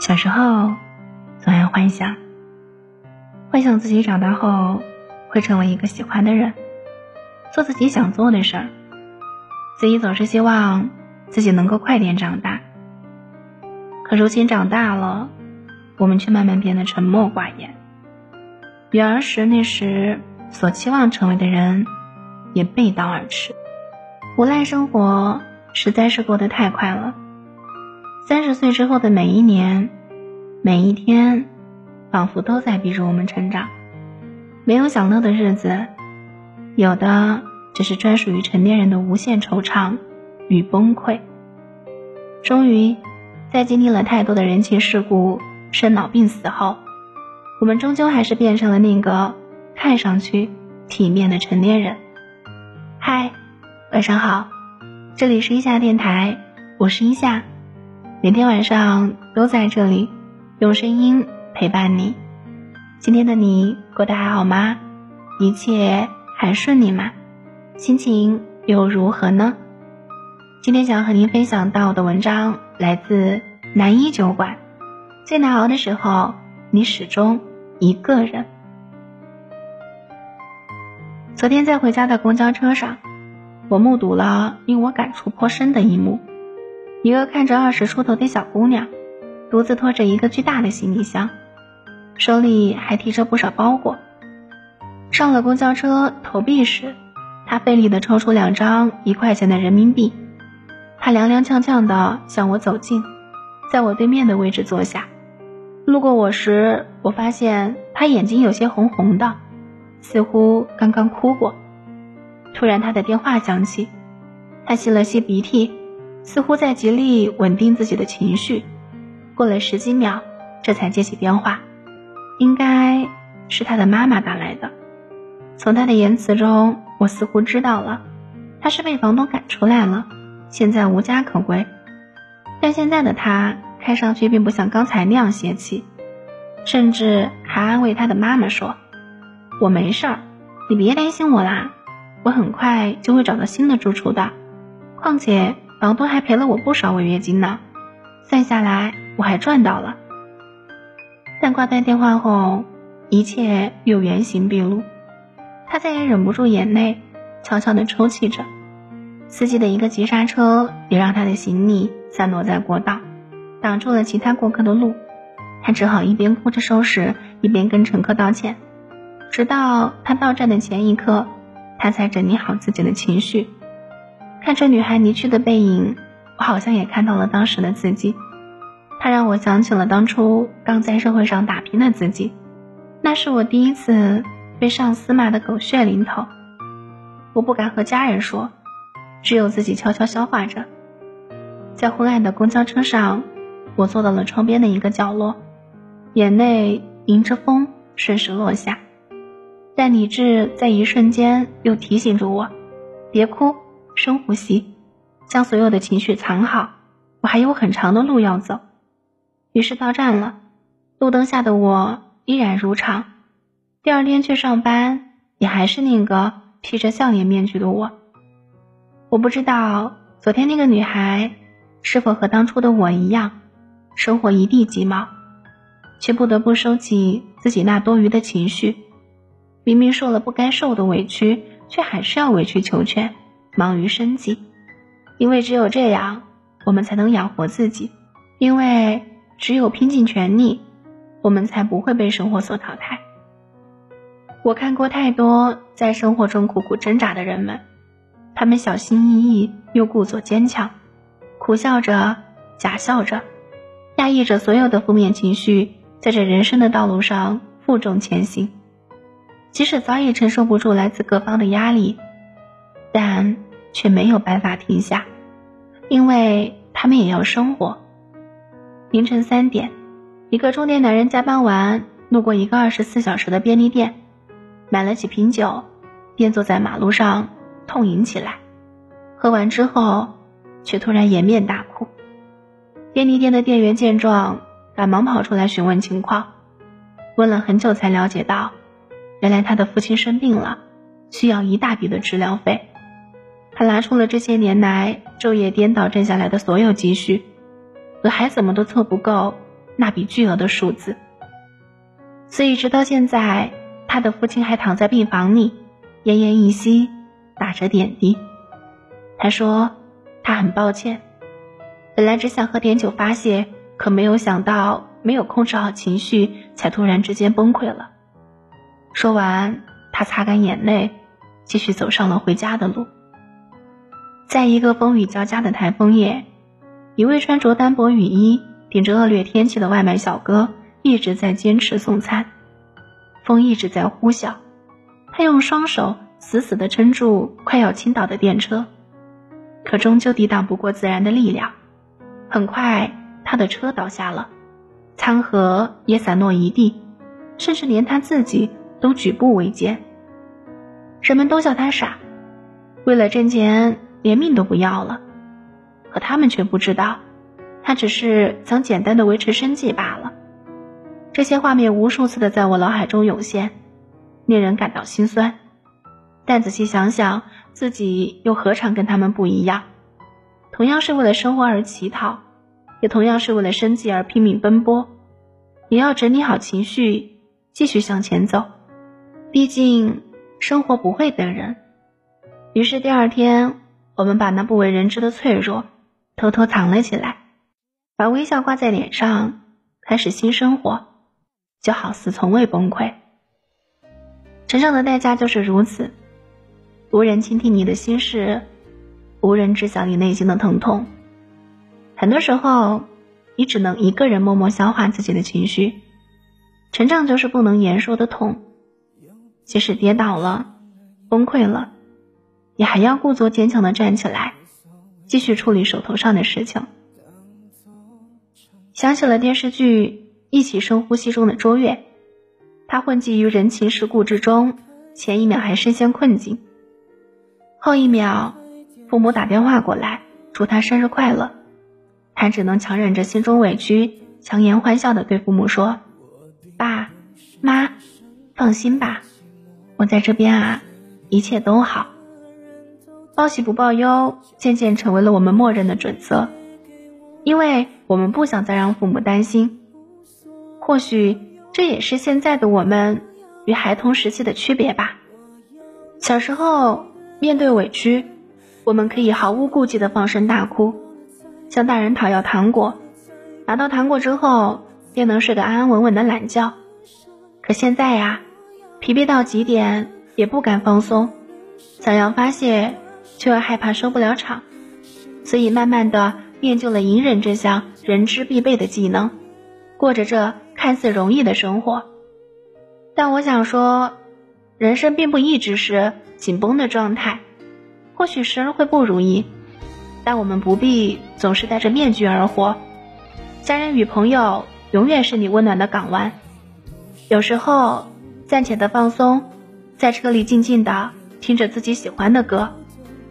小时候总爱幻想，幻想自己长大后会成为一个喜欢的人，做自己想做的事儿。自己总是希望自己能够快点长大。可如今长大了，我们却慢慢变得沉默寡言，与儿时那时所期望成为的人也背道而驰。无赖生活实在是过得太快了。三十岁之后的每一年，每一天，仿佛都在逼着我们成长。没有享乐的日子，有的只是专属于成年人的无限惆怅与崩溃。终于，在经历了太多的人情世故、生老病死后，我们终究还是变成了那个看上去体面的成年人。嗨，晚上好，这里是一夏电台，我是一夏。每天晚上都在这里，用声音陪伴你。今天的你过得还好吗？一切还顺利吗？心情又如何呢？今天想和您分享到的文章来自南一酒馆。最难熬的时候，你始终一个人。昨天在回家的公交车上，我目睹了令我感触颇深的一幕。一个看着二十出头的小姑娘，独自拖着一个巨大的行李箱，手里还提着不少包裹。上了公交车投币时，她费力地抽出两张一块钱的人民币。她踉踉跄跄地向我走近，在我对面的位置坐下。路过我时，我发现她眼睛有些红红的，似乎刚刚哭过。突然，她的电话响起，她吸了吸鼻涕。似乎在极力稳定自己的情绪，过了十几秒，这才接起电话。应该是他的妈妈打来的。从他的言辞中，我似乎知道了，他是被房东赶出来了，现在无家可归。但现在的他看上去并不像刚才那样泄气，甚至还安慰他的妈妈说：“我没事儿，你别担心我啦，我很快就会找到新的住处的。况且……”房东还赔了我不少违约金呢，算下来我还赚到了。但挂断电话后，一切又原形毕露。他再也忍不住眼泪，悄悄地抽泣着。司机的一个急刹车，也让他的行李散落在过道，挡住了其他过客的路。他只好一边哭着收拾，一边跟乘客道歉。直到他到站的前一刻，他才整理好自己的情绪。看着女孩离去的背影，我好像也看到了当时的自己。她让我想起了当初刚在社会上打拼的自己，那是我第一次被上司骂得狗血淋头。我不敢和家人说，只有自己悄悄消化着。在昏暗的公交车上，我坐到了窗边的一个角落，眼泪迎着风顺势落下，但理智在一瞬间又提醒着我：别哭。深呼吸，将所有的情绪藏好。我还有很长的路要走。于是到站了，路灯下的我依然如常。第二天去上班，也还是那个披着笑脸面具的我。我不知道昨天那个女孩是否和当初的我一样，生活一地鸡毛，却不得不收起自己那多余的情绪。明明受了不该受的委屈，却还是要委曲求全。忙于生计，因为只有这样，我们才能养活自己；因为只有拼尽全力，我们才不会被生活所淘汰。我看过太多在生活中苦苦挣扎的人们，他们小心翼翼又故作坚强，苦笑着、假笑着，压抑着所有的负面情绪，在这人生的道路上负重前行，即使早已承受不住来自各方的压力。但却没有办法停下，因为他们也要生活。凌晨三点，一个中年男人加班完，路过一个二十四小时的便利店，买了几瓶酒，便坐在马路上痛饮起来。喝完之后，却突然掩面大哭。便利店的店员见状，赶忙跑出来询问情况。问了很久，才了解到，原来他的父亲生病了，需要一大笔的治疗费。他拿出了这些年来昼夜颠倒挣下来的所有积蓄，可还怎么都凑不够那笔巨额的数字。所以直到现在，他的父亲还躺在病房里，奄奄一息，打着点滴。他说他很抱歉，本来只想喝点酒发泄，可没有想到没有控制好情绪，才突然之间崩溃了。说完，他擦干眼泪，继续走上了回家的路。在一个风雨交加的台风夜，一位穿着单薄雨衣、顶着恶劣天气的外卖小哥一直在坚持送餐。风一直在呼啸，他用双手死死地撑住快要倾倒的电车，可终究抵挡不过自然的力量。很快，他的车倒下了，餐盒也散落一地，甚至连他自己都举步维艰。人们都笑他傻，为了挣钱。连命都不要了，可他们却不知道，他只是想简单的维持生计罢了。这些画面无数次的在我脑海中涌现，令人感到心酸。但仔细想想，自己又何尝跟他们不一样？同样是为了生活而乞讨，也同样是为了生计而拼命奔波，也要整理好情绪，继续向前走。毕竟生活不会等人。于是第二天。我们把那不为人知的脆弱偷偷藏了起来，把微笑挂在脸上，开始新生活，就好似从未崩溃。成长的代价就是如此，无人倾听你的心事，无人知晓你内心的疼痛。很多时候，你只能一个人默默消化自己的情绪。成长就是不能言说的痛，即使跌倒了，崩溃了。你还要故作坚强的站起来，继续处理手头上的事情。想起了电视剧《一起深呼吸》中的周月，他混迹于人情世故之中，前一秒还深陷困境，后一秒父母打电话过来祝他生日快乐，他只能强忍着心中委屈，强颜欢笑的对父母说：“爸妈，放心吧，我在这边啊，一切都好。”报喜不报忧，渐渐成为了我们默认的准则，因为我们不想再让父母担心。或许这也是现在的我们与孩童时期的区别吧。小时候面对委屈，我们可以毫无顾忌的放声大哭，向大人讨要糖果，拿到糖果之后便能睡个安安稳稳的懒觉。可现在呀，疲惫到极点也不敢放松，想要发泄。却又害怕收不了场，所以慢慢的练就了隐忍这项人之必备的技能，过着这看似容易的生活。但我想说，人生并不一直是紧绷的状态，或许时而会不如意，但我们不必总是戴着面具而活。家人与朋友永远是你温暖的港湾。有时候暂且的放松，在车里静静的听着自己喜欢的歌。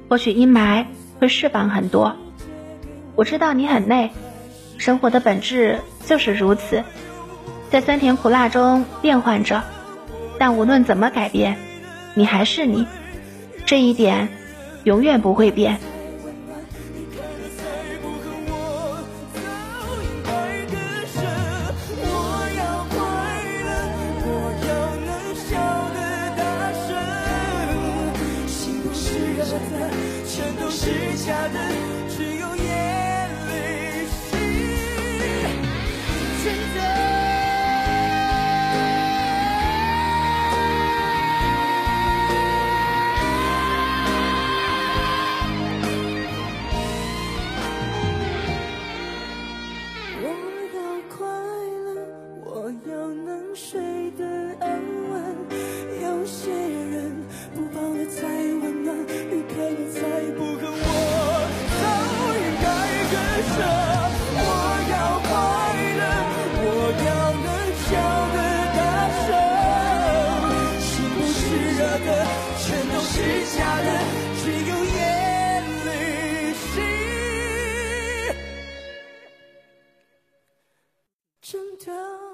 或许阴霾会释放很多。我知道你很累，生活的本质就是如此，在酸甜苦辣中变换着，但无论怎么改变，你还是你，这一点永远不会变。heaven 真的